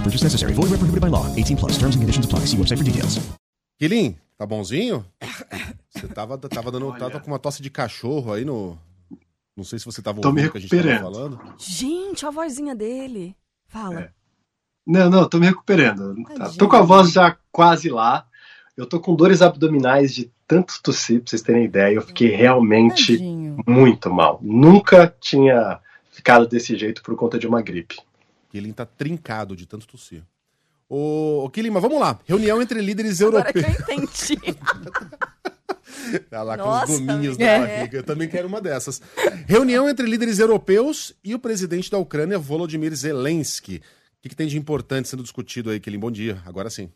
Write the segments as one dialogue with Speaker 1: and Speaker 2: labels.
Speaker 1: No purchase necessary. Void where prohibited by law. 18 plus. Terms and conditions apply. See website for details.
Speaker 2: Quilim, tá bonzinho? Você tava, tava dando, tava com uma tosse de cachorro aí no, não sei se você estava ouvindo o que a gente estava falando.
Speaker 3: Gente, a vozinha dele. Fala. É.
Speaker 4: Não, não, tô me recuperando. Tadinho. Tô com a voz já quase lá. Eu tô com dores abdominais de tanto tossir, pra vocês terem ideia. Eu fiquei realmente Tadinho. muito mal. Nunca tinha ficado desse jeito por conta de uma gripe.
Speaker 2: Ele tá trincado de tanto tossir. Ô, ô Kilima, vamos lá. Reunião entre líderes Agora europeus.
Speaker 3: Que eu entendi.
Speaker 2: Tá lá Nossa, com os gominhos da é. barriga. Eu também quero uma dessas. Reunião entre líderes europeus e o presidente da Ucrânia, Volodymyr Zelensky. O que, que tem de importante sendo discutido aí, Kelim? Bom dia, agora sim.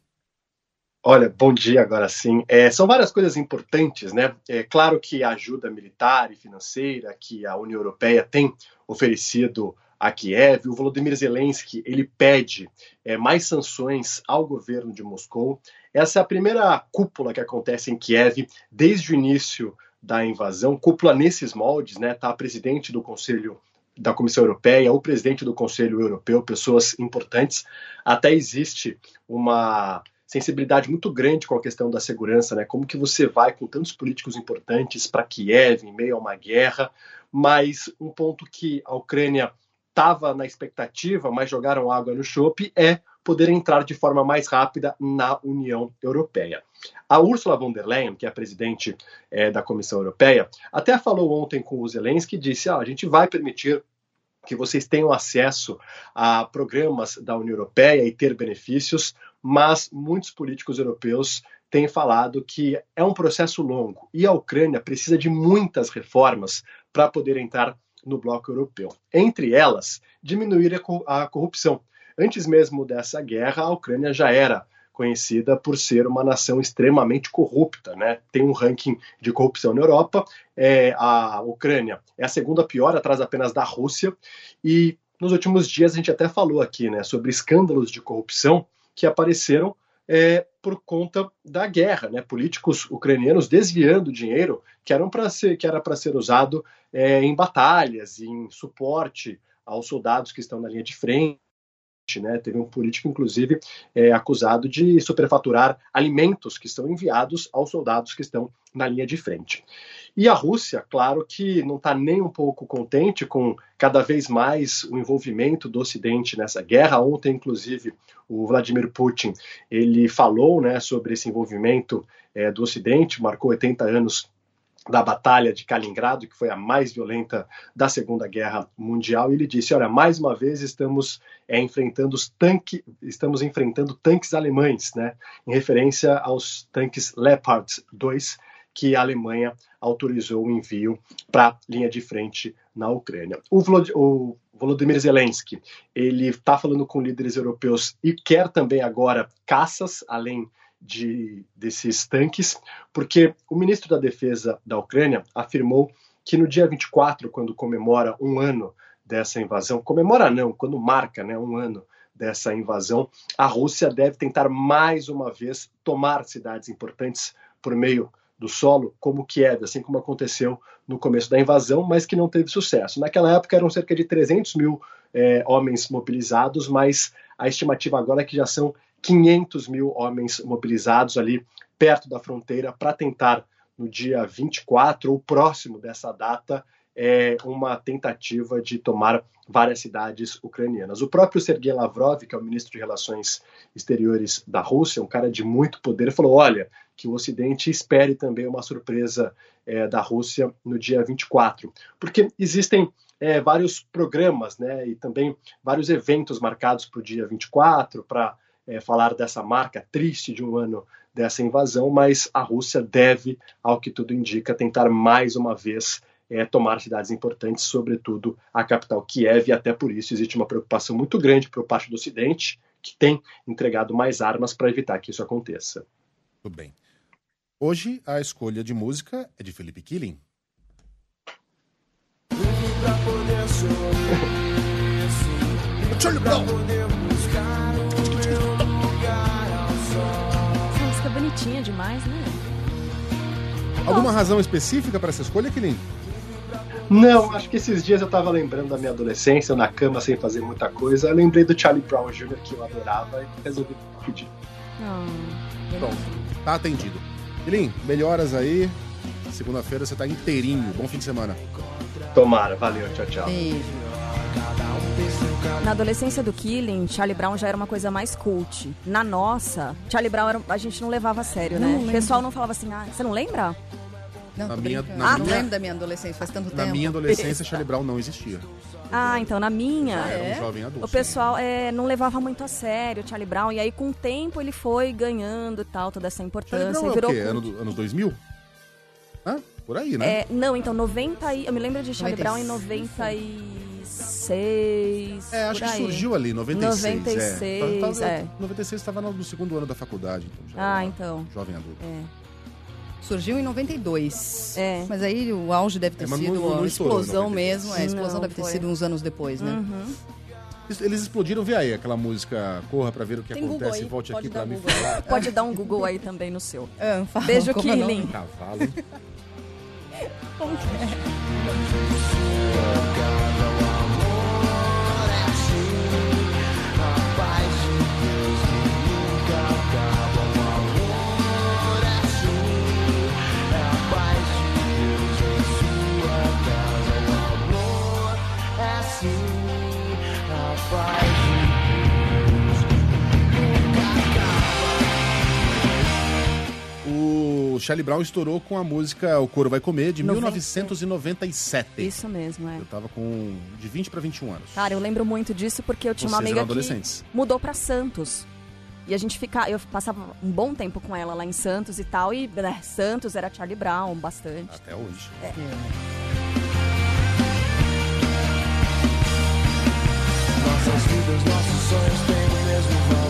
Speaker 4: Olha, bom dia, agora sim. É, são várias coisas importantes, né? É claro que a ajuda militar e financeira que a União Europeia tem oferecido a Kiev, o Volodymyr Zelensky ele pede é, mais sanções ao governo de Moscou. Essa é a primeira cúpula que acontece em Kiev desde o início da invasão. Cúpula nesses moldes, né? Tá a presidente do Conselho da Comissão Europeia, o presidente do Conselho Europeu, pessoas importantes. Até existe uma sensibilidade muito grande com a questão da segurança, né? Como que você vai com tantos políticos importantes para Kiev em meio a uma guerra? Mas um ponto que a Ucrânia estava na expectativa, mas jogaram água no chope, é poder entrar de forma mais rápida na União Europeia. A Ursula von der Leyen, que é a presidente é, da Comissão Europeia, até falou ontem com o Zelensky e disse: ah, a gente vai permitir que vocês tenham acesso a programas da União Europeia e ter benefícios, mas muitos políticos europeus têm falado que é um processo longo e a Ucrânia precisa de muitas reformas para poder entrar no bloco europeu. Entre elas, diminuir a corrupção. Antes mesmo dessa guerra, a Ucrânia já era conhecida por ser uma nação extremamente corrupta, né? Tem um ranking de corrupção na Europa. É, a Ucrânia é a segunda pior, atrás apenas da Rússia. E nos últimos dias a gente até falou aqui, né, sobre escândalos de corrupção que apareceram é, por conta da guerra, né? Políticos ucranianos desviando dinheiro que, eram ser, que era para ser usado é, em batalhas, em suporte aos soldados que estão na linha de frente. Né? Teve um político, inclusive, é, acusado de superfaturar alimentos que são enviados aos soldados que estão na linha de frente. E a Rússia, claro que não está nem um pouco contente com cada vez mais o envolvimento do Ocidente nessa guerra. Ontem, inclusive, o Vladimir Putin ele falou né, sobre esse envolvimento é, do Ocidente, marcou 80 anos da Batalha de Kaliningrado, que foi a mais violenta da Segunda Guerra Mundial, e ele disse: "Olha, mais uma vez estamos é, enfrentando os tanques, estamos enfrentando tanques alemães, né? Em referência aos tanques Leopard 2 que a Alemanha autorizou o envio para a linha de frente na Ucrânia. O, Volod o Volodymyr Zelensky ele está falando com líderes europeus e quer também agora caças, além de, desses tanques, porque o ministro da Defesa da Ucrânia afirmou que no dia 24, quando comemora um ano dessa invasão, comemora não, quando marca né, um ano dessa invasão, a Rússia deve tentar mais uma vez tomar cidades importantes por meio do solo, como Kiev, assim como aconteceu no começo da invasão, mas que não teve sucesso. Naquela época eram cerca de 300 mil é, homens mobilizados, mas a estimativa agora é que já são 500 mil homens mobilizados ali perto da fronteira para tentar, no dia 24 ou próximo dessa data, é, uma tentativa de tomar várias cidades ucranianas. O próprio Sergei Lavrov, que é o ministro de Relações Exteriores da Rússia, um cara de muito poder, falou: olha, que o Ocidente espere também uma surpresa é, da Rússia no dia 24, porque existem é, vários programas né, e também vários eventos marcados para o dia 24 para é, falar dessa marca triste de um ano dessa invasão, mas a Rússia deve, ao que tudo indica, tentar mais uma vez é, tomar cidades importantes, sobretudo a capital Kiev, e até por isso existe uma preocupação muito grande por parte do Ocidente, que tem entregado mais armas para evitar que isso aconteça.
Speaker 2: Tudo bem. Hoje a escolha de música é de Felipe Killing.
Speaker 3: Essa música é bonitinha demais, né?
Speaker 2: Alguma razão específica para essa escolha, Killing?
Speaker 4: Não, acho que esses dias eu tava lembrando da minha adolescência, na cama sem fazer muita coisa. Eu lembrei do Charlie Brown Jr., que eu adorava, e resolvi pedir.
Speaker 2: Pronto, tá atendido. Killing, melhoras aí. Segunda-feira você tá inteirinho. Bom fim de semana.
Speaker 4: Tomara, valeu, tchau, tchau.
Speaker 3: Na adolescência do Killing, Charlie Brown já era uma coisa mais cult. Na nossa, Charlie Brown era- a gente não levava a sério,
Speaker 5: Não
Speaker 3: né?
Speaker 5: lembro.
Speaker 3: O pessoal não falava assim, ah, você não lembra?
Speaker 5: Não,
Speaker 2: Na minha-
Speaker 5: brincando.
Speaker 2: na
Speaker 5: Ah, não
Speaker 2: minha-
Speaker 5: lembro da minha adolescência, faz tanto
Speaker 2: Na
Speaker 5: tempo.
Speaker 2: minha adolescência, Charlie Brown não existia.
Speaker 3: Ah, então na minha.
Speaker 2: Já era um jovem adulto.
Speaker 3: O pessoal é, não levava muito a sério o Charlie Brown, e aí com o tempo ele foi ganhando e tal, toda essa
Speaker 2: Charlie
Speaker 3: importância.
Speaker 2: Brown
Speaker 3: e
Speaker 2: é o
Speaker 3: virou
Speaker 2: quê? Ano anos 2000? Hã? Por aí, né?
Speaker 3: É, não, então 90 e, eu me lembro de Charlie Brown em 96.
Speaker 2: É, acho que surgiu ali, 96.
Speaker 3: 96,
Speaker 2: é. Tava- tava-
Speaker 3: é.
Speaker 2: 96 estava no, segundo ano da faculdade, então já
Speaker 3: Ah,
Speaker 2: era
Speaker 3: então.
Speaker 2: jovem adulto.
Speaker 3: É.
Speaker 5: Surgiu em 92.
Speaker 3: É.
Speaker 5: Mas aí o auge deve ter
Speaker 2: É, não-
Speaker 5: sido
Speaker 2: não
Speaker 5: a
Speaker 2: estourou em
Speaker 5: explosão
Speaker 2: 92.
Speaker 5: mesmo. É, a explosão
Speaker 3: Não,
Speaker 5: deve ter
Speaker 3: foi.
Speaker 5: sido uns anos depois, né?
Speaker 3: Uhum.
Speaker 2: Eles- explodiram, vê aí, aquela música Corra pra ver o que
Speaker 5: Tem Google
Speaker 2: acontece
Speaker 5: aí,
Speaker 2: e volte
Speaker 5: pode
Speaker 2: aqui pra me
Speaker 5: Google.
Speaker 2: falar.
Speaker 3: Pode dar um Google aí também no seu.
Speaker 5: Ah, fala,
Speaker 3: Beijo,
Speaker 5: como é?
Speaker 3: Killing.
Speaker 2: Cavalo, hein? Charlie Brown estourou com a música O Coro Vai Comer, de
Speaker 3: 90.
Speaker 2: 1997.
Speaker 3: Isso mesmo, é.
Speaker 2: Eu tava com de 20 pra 21 anos.
Speaker 3: Cara, eu lembro muito disso porque eu tinha uma
Speaker 2: Vocês
Speaker 3: amiga
Speaker 2: eram
Speaker 3: que mudou pra Santos. E a gente fica, eu passava um bom tempo com ela lá em Santos e tal, e né, Santos era Charlie Brown bastante.
Speaker 2: Até hoje.
Speaker 6: Nossas vidas, nossos sonhos têm o mesmo valor.